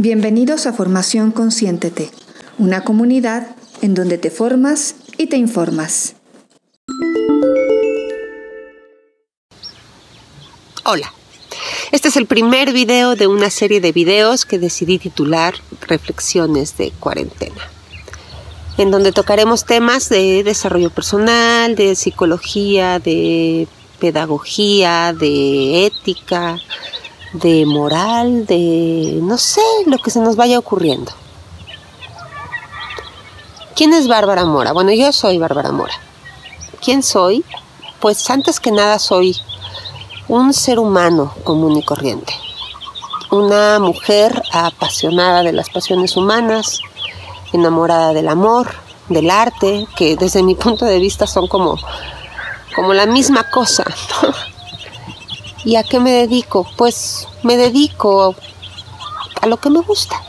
Bienvenidos a Formación Consciéntete, una comunidad en donde te formas y te informas. Hola, este es el primer video de una serie de videos que decidí titular Reflexiones de cuarentena, en donde tocaremos temas de desarrollo personal, de psicología, de pedagogía, de ética, de moral, de no sé, lo que se nos vaya ocurriendo. ¿Quién es Bárbara Mora? Bueno, yo soy Bárbara Mora. ¿Quién soy? Pues antes que nada soy un ser humano común y corriente. Una mujer apasionada de las pasiones humanas, enamorada del amor, del arte, que desde mi punto de vista son como, como la misma cosa. ¿Y a qué me dedico? Pues me dedico a lo que me gusta.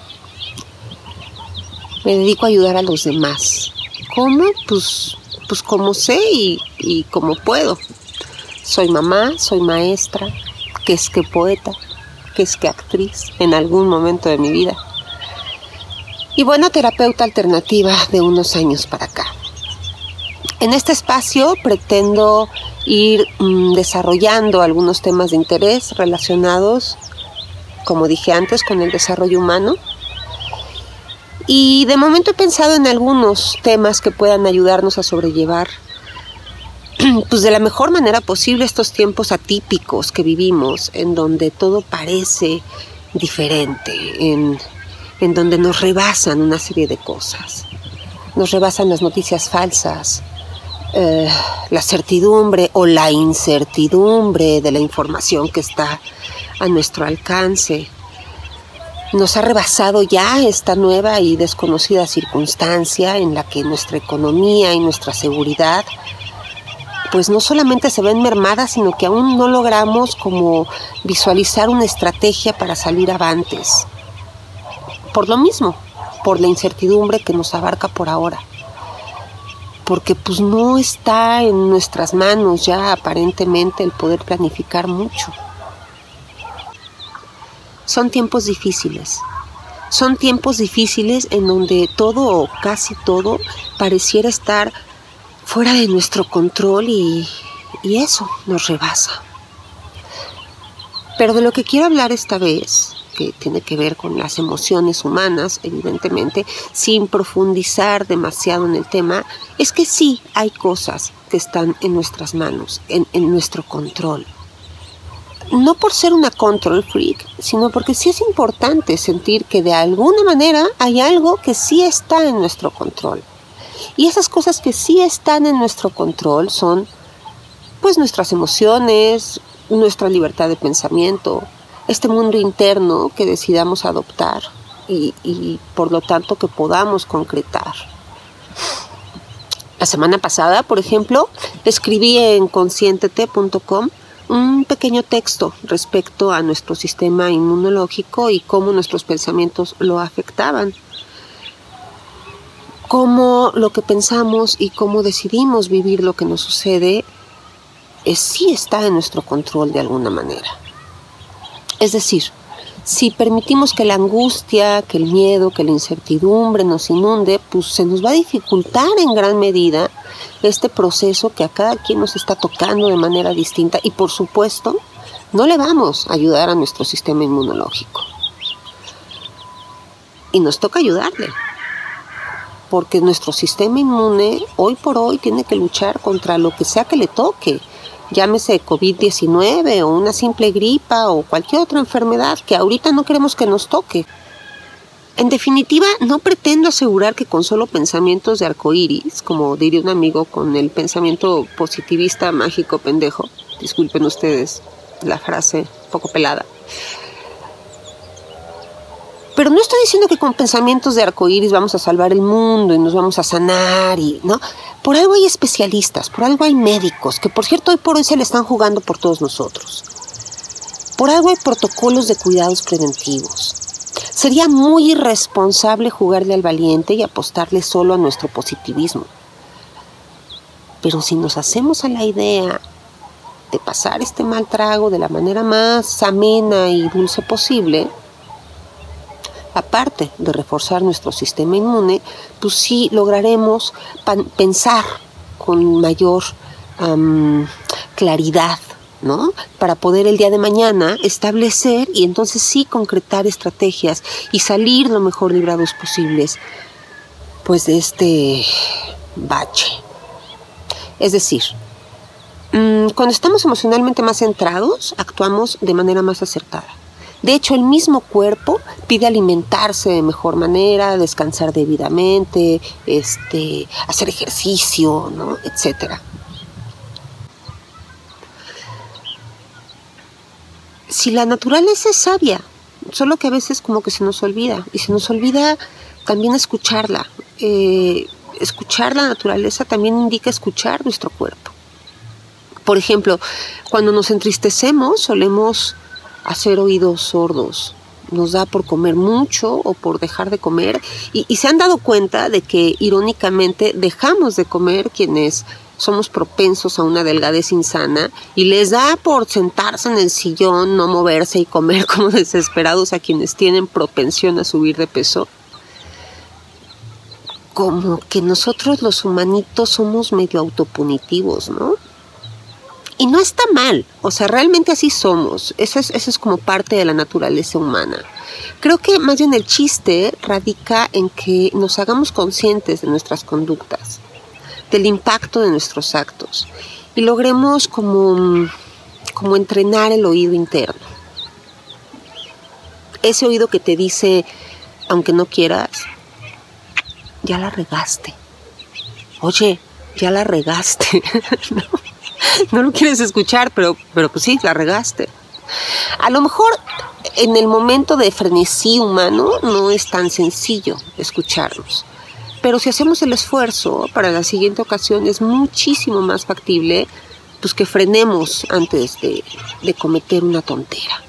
Me dedico a ayudar a los demás. ¿Cómo? Pues, pues como sé y, y como puedo. Soy mamá, soy maestra, que es que poeta, que es que actriz en algún momento de mi vida. Y buena terapeuta alternativa de unos años para acá. En este espacio pretendo ir mm, desarrollando algunos temas de interés relacionados, como dije antes, con el desarrollo humano. Y de momento he pensado en algunos temas que puedan ayudarnos a sobrellevar pues de la mejor manera posible estos tiempos atípicos que vivimos, en donde todo parece diferente, en, en donde nos rebasan una serie de cosas. Nos rebasan las noticias falsas, eh, la certidumbre o la incertidumbre de la información que está a nuestro alcance. Nos ha rebasado ya esta nueva y desconocida circunstancia en la que nuestra economía y nuestra seguridad pues no solamente se ven mermadas, sino que aún no logramos como visualizar una estrategia para salir avantes. Por lo mismo, por la incertidumbre que nos abarca por ahora porque pues no está en nuestras manos ya aparentemente el poder planificar mucho. Son tiempos difíciles. Son tiempos difíciles en donde todo o casi todo pareciera estar fuera de nuestro control y, y eso nos rebasa. Pero de lo que quiero hablar esta vez que tiene que ver con las emociones humanas, evidentemente, sin profundizar demasiado en el tema, es que sí hay cosas que están en nuestras manos, en, en nuestro control. No por ser una control freak, sino porque sí es importante sentir que de alguna manera hay algo que sí está en nuestro control. Y esas cosas que sí están en nuestro control son pues nuestras emociones, nuestra libertad de pensamiento, este mundo interno que decidamos adoptar y, por lo tanto que podamos concretar. La semana pasada, por ejemplo, escribí en conscientete.com un pequeño texto respecto a nuestro sistema inmunológico y cómo nuestros pensamientos lo afectaban. Cómo lo que pensamos y cómo decidimos vivir lo que nos sucede es, sí está en nuestro control de alguna manera. Es decir, si permitimos que la angustia, que el miedo, que la incertidumbre nos inunde, pues se nos va a dificultar en gran medida este proceso que a cada quien nos está tocando de manera distinta y por supuesto no le vamos a ayudar a nuestro sistema inmunológico. Y nos toca ayudarle, porque nuestro sistema inmune hoy por hoy tiene que luchar contra lo que sea que le toque llámese COVID-19 o una simple gripa o cualquier otra enfermedad que ahorita no queremos que nos toque. En definitiva, no pretendo asegurar que con solo pensamientos de arcoíris, como diría un amigo con el pensamiento positivista mágico pendejo, disculpen ustedes la frase poco pelada, pero no estoy diciendo que con pensamientos de arcoíris vamos a salvar el mundo y nos vamos a sanar y, ¿no? Por algo hay especialistas, por algo hay médicos, que por cierto hoy por hoy se le están jugando por todos nosotros. Por algo hay protocolos de cuidados preventivos. Sería muy irresponsable jugarle al valiente y apostarle solo a nuestro positivismo. Pero si nos hacemos a la idea de pasar este mal trago de la manera más amena y dulce posible, aparte de reforzar nuestro sistema inmune, pues sí lograremos pensar con mayor claridad, ¿no? Para poder el día de mañana establecer y entonces sí concretar estrategias y salir lo mejor librados posibles, pues de este bache. Es decir, mm, cuando estamos emocionalmente más centrados, actuamos de manera más acertada. De hecho, el mismo cuerpo pide alimentarse de mejor manera, descansar debidamente, este, hacer ejercicio, ¿no? etcétera. Si la naturaleza es sabia, solo que a veces como que se nos olvida, y se nos olvida también escucharla. Eh, escuchar la naturaleza también indica escuchar nuestro cuerpo. Por ejemplo, cuando nos entristecemos solemos hacer oídos sordos. Nos da por comer mucho o por dejar de comer. Y, se han dado cuenta de que irónicamente dejamos de comer quienes somos propensos a una delgadez insana y les da por sentarse en el sillón, no moverse y comer como desesperados a quienes tienen propensión a subir de peso. Como que nosotros los humanitos somos medio autopunitivos, ¿no? Y no está mal, o sea, realmente así somos. Eso es, eso es como parte de la naturaleza humana. Creo que más bien el chiste radica en que nos hagamos conscientes de nuestras conductas, del impacto de nuestros actos y logremos como, como entrenar el oído interno. Ese oído que te dice, aunque no quieras, ya la regaste. Oye, ya la regaste. ¿No? no lo quieres escuchar, pero, pero pues sí, la regaste. A lo mejor en el momento de frenesí humano no es tan sencillo escucharnos. Pero si hacemos el esfuerzo para la siguiente ocasión es muchísimo más factible pues que frenemos antes de, de cometer una tontera.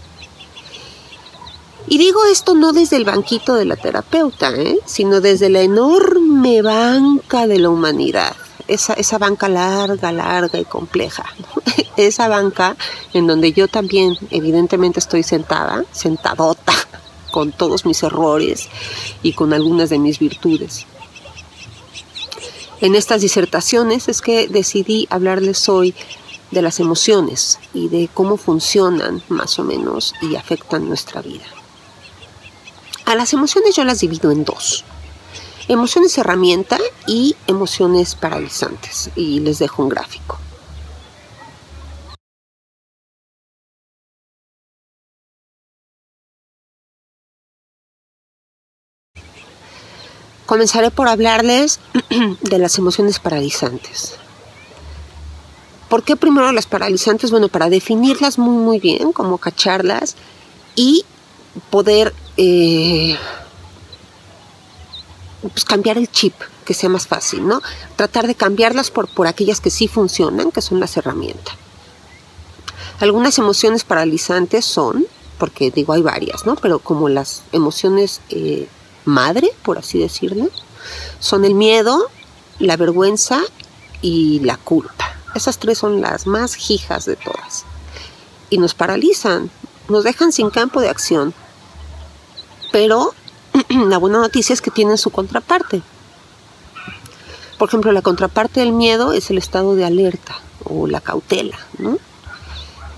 Y digo esto no desde el banquito de la terapeuta, ¿eh? sino desde la enorme banca de la humanidad esa, banca larga, larga y compleja. esa banca en donde yo también evidentemente estoy sentada, sentadota, con todos mis errores y con algunas de mis virtudes. En estas disertaciones es que decidí hablarles hoy de las emociones y de cómo funcionan más o menos y afectan nuestra vida. A las emociones yo las divido en dos. Emociones herramienta y emociones paralizantes. Y les dejo un gráfico. Comenzaré por hablarles de las emociones paralizantes. ¿Por qué primero las paralizantes? Bueno, para definirlas muy muy bien, como cacharlas y poder eh, pues, cambiar el chip, que sea más fácil, ¿no? Tratar de cambiarlas por, por aquellas que sí funcionan, que son las herramientas. Algunas emociones paralizantes son, porque digo hay varias, ¿no? Pero como las emociones eh, madre, por así decirlo, son el miedo, la vergüenza y la culpa. Esas tres son las más hijas de todas. Y nos paralizan, nos dejan sin campo de acción. Pero la buena noticia es que tienen su contraparte. Por ejemplo, la contraparte del miedo es el estado de alerta o la cautela, ¿no?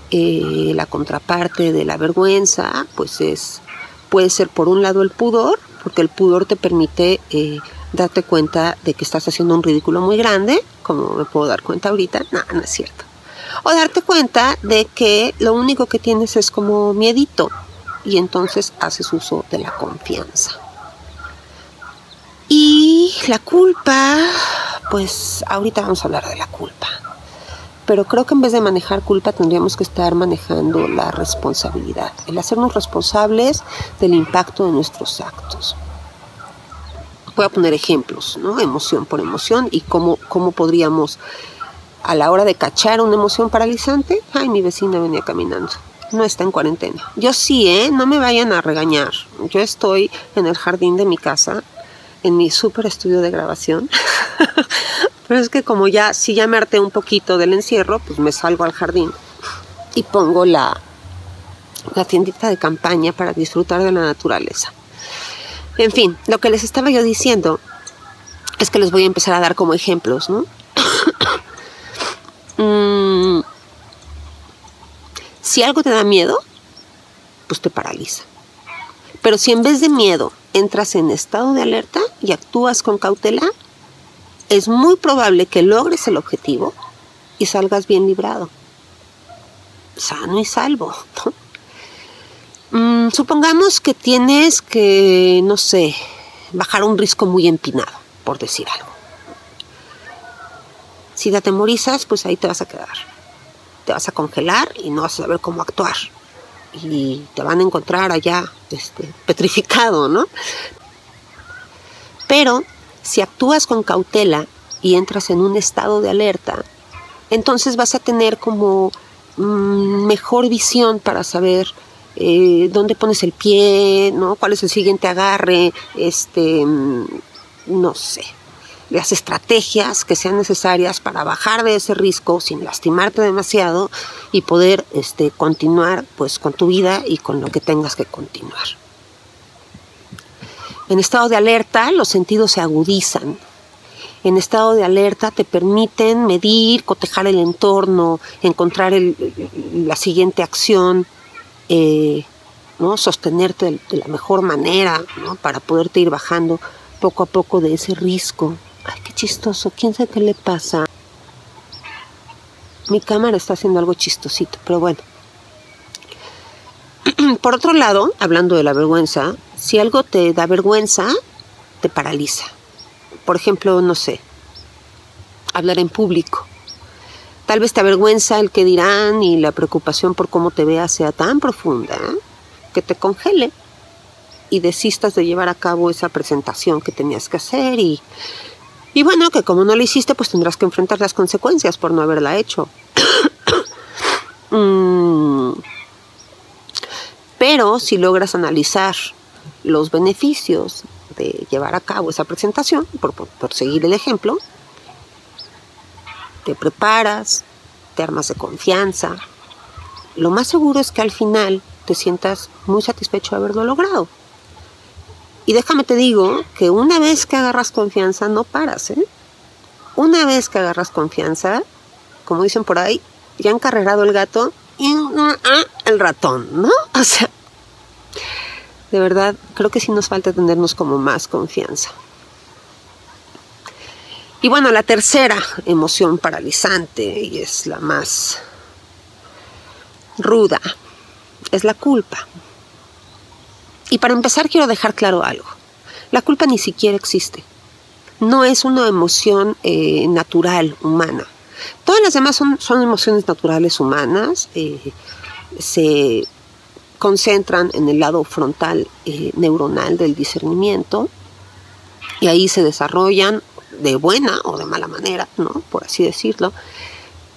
Eh, la contraparte de la vergüenza, pues es, puede ser por un lado el pudor, porque el pudor te permite eh, darte cuenta de que estás haciendo un ridículo muy grande, como me puedo dar cuenta ahorita, no, no es cierto. O darte cuenta de que lo único que tienes es como miedito, y entonces haces uso de la confianza. Y la culpa, pues ahorita vamos a hablar de la culpa. Pero creo que en vez de manejar culpa tendríamos que estar manejando la responsabilidad, el hacernos responsables del impacto de nuestros actos. Voy a poner ejemplos, ¿no? Emoción por emoción y cómo, cómo podríamos, a la hora de cachar una emoción paralizante, ay, mi vecina venía caminando no está en cuarentena. Yo sí, ¿eh? No me vayan a regañar. Yo estoy en el jardín de mi casa, en mi super estudio de grabación. Pero es que como ya, si ya me harté un poquito del encierro, pues me salgo al jardín y pongo la, la tiendita de campaña para disfrutar de la naturaleza. En fin, lo que les estaba yo diciendo es que les voy a empezar a dar como ejemplos, ¿no? Mm, si algo te da miedo, pues te paraliza. Pero si en vez de miedo entras en estado de alerta y actúas con cautela, es muy probable que logres el objetivo y salgas bien librado, sano y salvo. Mm, supongamos que tienes que, no sé, bajar un risco muy empinado, por decir algo. Si te atemorizas, pues ahí te vas a quedar. Te vas a congelar y no vas a saber cómo actuar. Y te van a encontrar allá este, petrificado, ¿no? Pero si actúas con cautela y entras en un estado de alerta, entonces vas a tener como mm, mejor visión para saber eh, dónde pones el pie, ¿no? cuál es el siguiente agarre, este, mm, no sé, las estrategias que sean necesarias para bajar de ese riesgo sin lastimarte demasiado y poder este, continuar pues con tu vida y con lo que tengas que continuar. En estado de alerta los sentidos se agudizan. En estado de alerta te permiten medir, cotejar el entorno, encontrar la siguiente acción, eh, ¿no? sostenerte de, la mejor manera para poderte ir bajando poco a poco de ese riesgo. Ay, qué chistoso, quién sabe qué le pasa. Mi cámara está haciendo algo chistosito, pero bueno. Por otro lado, hablando de la vergüenza, si algo te da vergüenza, te paraliza. Por ejemplo, no sé, hablar en público. Tal vez te avergüenza el que dirán y la preocupación por cómo te veas sea tan profunda ¿eh? que te congele y desistas de llevar a cabo esa presentación que tenías que hacer y, y bueno, que como no lo hiciste, pues tendrás que enfrentar las consecuencias por no haberla hecho. Mm. Pero si logras analizar los beneficios de llevar a cabo esa presentación, por, seguir el ejemplo, te preparas, te armas de confianza. Lo más seguro es que al final te sientas muy satisfecho de haberlo logrado. Y déjame te digo que una vez que agarras confianza, no paras, ¿eh? Una vez que agarras confianza, como dicen por ahí, ya han carrerado el gato y ah, el ratón, ¿no? O sea, de verdad, creo que sí nos falta tenernos como más confianza. Y bueno, la tercera emoción paralizante, y es la más ruda, es la culpa. Y para empezar quiero dejar claro algo. La culpa ni siquiera existe. No es una emoción eh, natural, humana. Todas las demás son, emociones naturales humanas. Eh, se concentran en el lado frontal eh, neuronal del discernimiento y ahí se desarrollan de buena o de mala manera. Por así decirlo.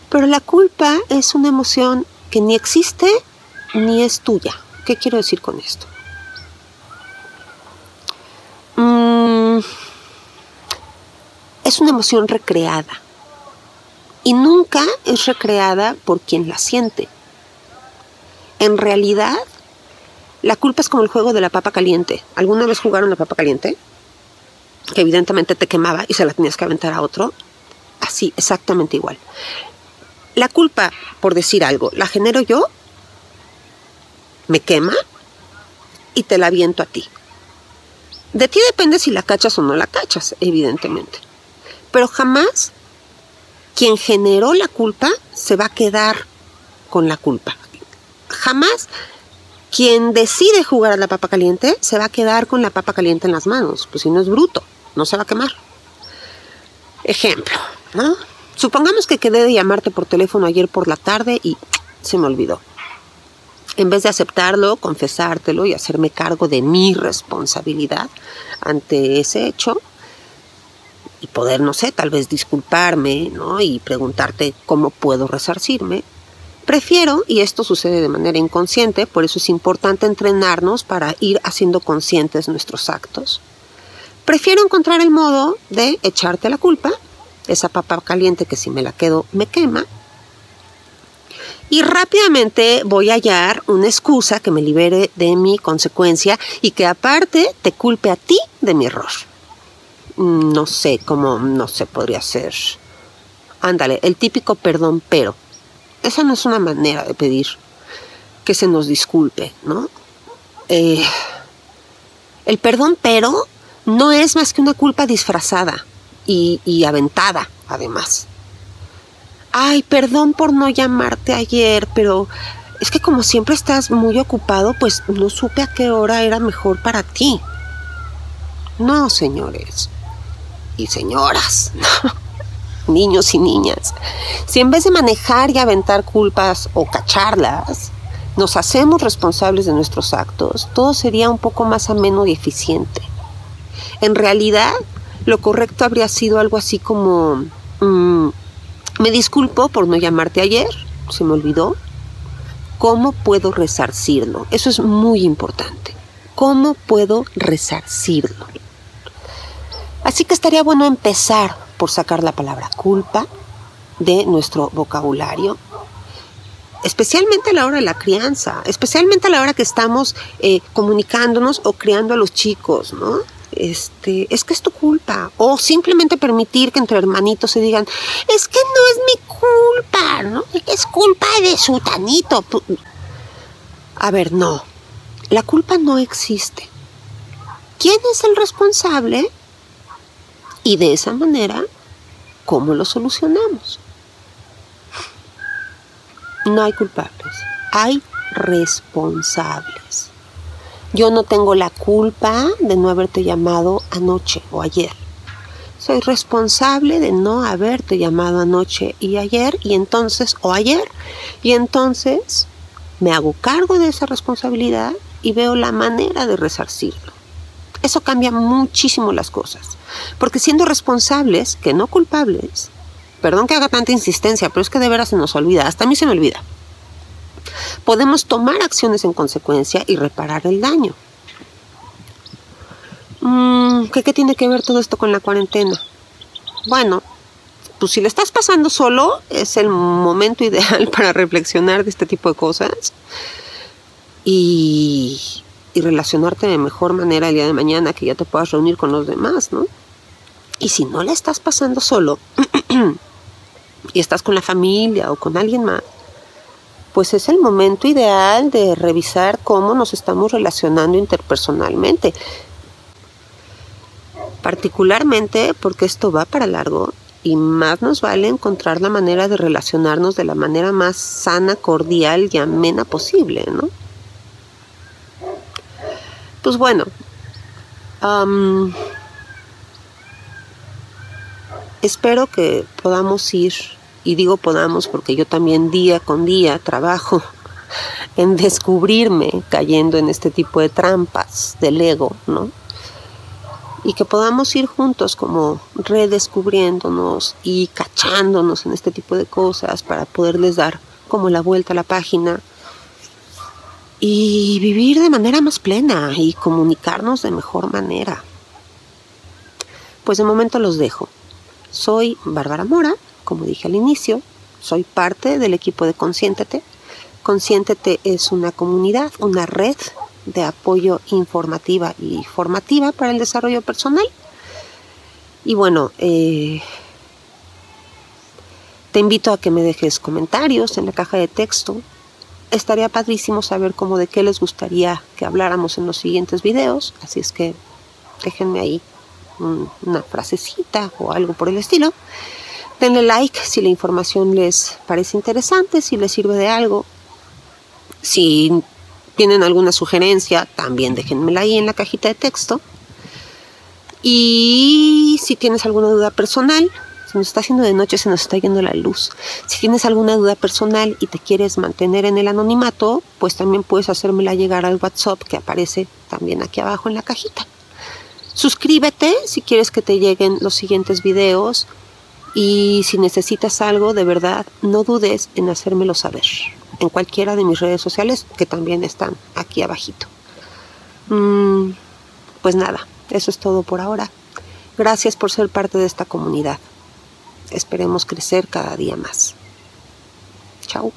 Pero la culpa es una emoción que ni existe ni es tuya. ¿Qué quiero decir con esto? Es una emoción recreada y nunca es recreada por quien la siente. En realidad, la culpa es como el juego de la papa caliente. ¿Alguna vez jugaron la papa caliente? Que evidentemente te quemaba y se la tenías que aventar a otro. Así, exactamente igual. La culpa, por decir algo, la genero yo, me quema y te la aviento a ti. De ti depende si la cachas o no la cachas, evidentemente. Pero jamás quien generó la culpa se va a quedar con la culpa. Jamás quien decide jugar a la papa caliente se va a quedar con la papa caliente en las manos, pues si no es bruto, no se va a quemar. Ejemplo, ¿no? Supongamos que quedé de llamarte por teléfono ayer por la tarde y se me olvidó. En vez de aceptarlo, confesártelo y hacerme cargo de mi responsabilidad ante ese hecho, y poder, no sé, tal vez disculparme, ¿no? Y preguntarte cómo puedo resarcirme, Prefiero, y esto sucede de manera inconsciente, por eso es importante entrenarnos para ir haciendo conscientes nuestros actos, prefiero encontrar el modo de echarte la culpa, esa papa caliente que si me la quedo me quema, y rápidamente voy a hallar una excusa que me libere de mi consecuencia y que aparte te culpe a ti de mi error. Mm, no sé cómo, no se podría ser. Ándale, el típico perdón pero. Esa no es una manera de pedir que se nos disculpe, ¿no? Eh, el perdón pero no es más que una culpa disfrazada y aventada, además ay, perdón por no llamarte ayer, pero es que como siempre estás muy ocupado, pues no supe a qué hora era mejor para ti. No, señores y señoras, niños y niñas, si en vez de manejar y aventar culpas o cacharlas, nos hacemos responsables de nuestros actos, todo sería un poco más ameno y eficiente. En realidad, lo correcto habría sido algo así como... Mm, me disculpo por no llamarte ayer, se me olvidó. ¿Cómo puedo resarcirlo? Eso es muy importante. ¿Cómo puedo resarcirlo? Así que estaría bueno empezar por sacar la palabra culpa de nuestro vocabulario, especialmente a la hora de la crianza, especialmente a la hora que estamos eh, comunicándonos o criando a los chicos, ¿no? este, es que es tu culpa. O simplemente permitir que entre hermanitos se digan, es que culpa, ¿no? Es culpa de su tanito. A ver, no. La culpa no existe. ¿Quién es el responsable? Y de esa manera, ¿cómo lo solucionamos? No hay culpables, hay responsables. Yo no tengo la culpa de no haberte llamado anoche o ayer. Soy responsable de no haberte llamado anoche y ayer y entonces o ayer y entonces me hago cargo de esa responsabilidad y veo la manera de resarcirlo. Eso cambia muchísimo las cosas. Porque siendo responsables, que no culpables, perdón que haga tanta insistencia, pero es que de veras se nos olvida, hasta a mí se me olvida podemos tomar acciones en consecuencia y reparar el daño. Mm, ¿qué, tiene que ver todo esto con la cuarentena? Bueno, pues si le estás pasando solo, es el momento ideal para reflexionar de este tipo de cosas y, y relacionarte de mejor manera el día de mañana, que ya te puedas reunir con los demás, ¿no? Y si no le estás pasando solo y estás con la familia o con alguien más, pues es el momento ideal de revisar cómo nos estamos relacionando interpersonalmente. Particularmente porque esto va para largo y más nos vale encontrar la manera de relacionarnos de la manera más sana, cordial y amena posible, ¿no? Pues bueno, espero que podamos ir y digo podamos porque yo también día con día trabajo en descubrirme cayendo en este tipo de trampas del ego, ¿no? Y que podamos ir juntos como redescubriéndonos y cachándonos en este tipo de cosas para poderles dar como la vuelta a la página y vivir de manera más plena y comunicarnos de mejor manera. Pues de momento los dejo. Soy Bárbara Mora como dije al inicio, soy parte del equipo de Consiéntete. Consiéntete es una comunidad, una red de apoyo informativa y formativa para el desarrollo personal. Y bueno, eh, te invito a que me dejes comentarios en la caja de texto. Estaría padrísimo saber cómo de qué les gustaría que habláramos en los siguientes videos. Así es que déjenme ahí una frasecita o algo por el estilo. Denle like si la información les parece interesante, si les sirve de algo. Si tienen alguna sugerencia, también déjenmela ahí en la cajita de texto. Y si tienes alguna duda personal, se nos está haciendo de noche, se nos está yendo la luz. Si tienes alguna duda personal y te quieres mantener en el anonimato, pues también puedes hacérmela llegar al WhatsApp que aparece también aquí abajo en la cajita. Suscríbete si quieres que te lleguen los siguientes videos y si necesitas algo, de verdad, no dudes en hacérmelo saber en cualquiera de mis redes sociales que también están aquí abajito. Mm, pues nada, eso es todo por ahora. Gracias por ser parte de esta comunidad. Esperemos crecer cada día más. Chao.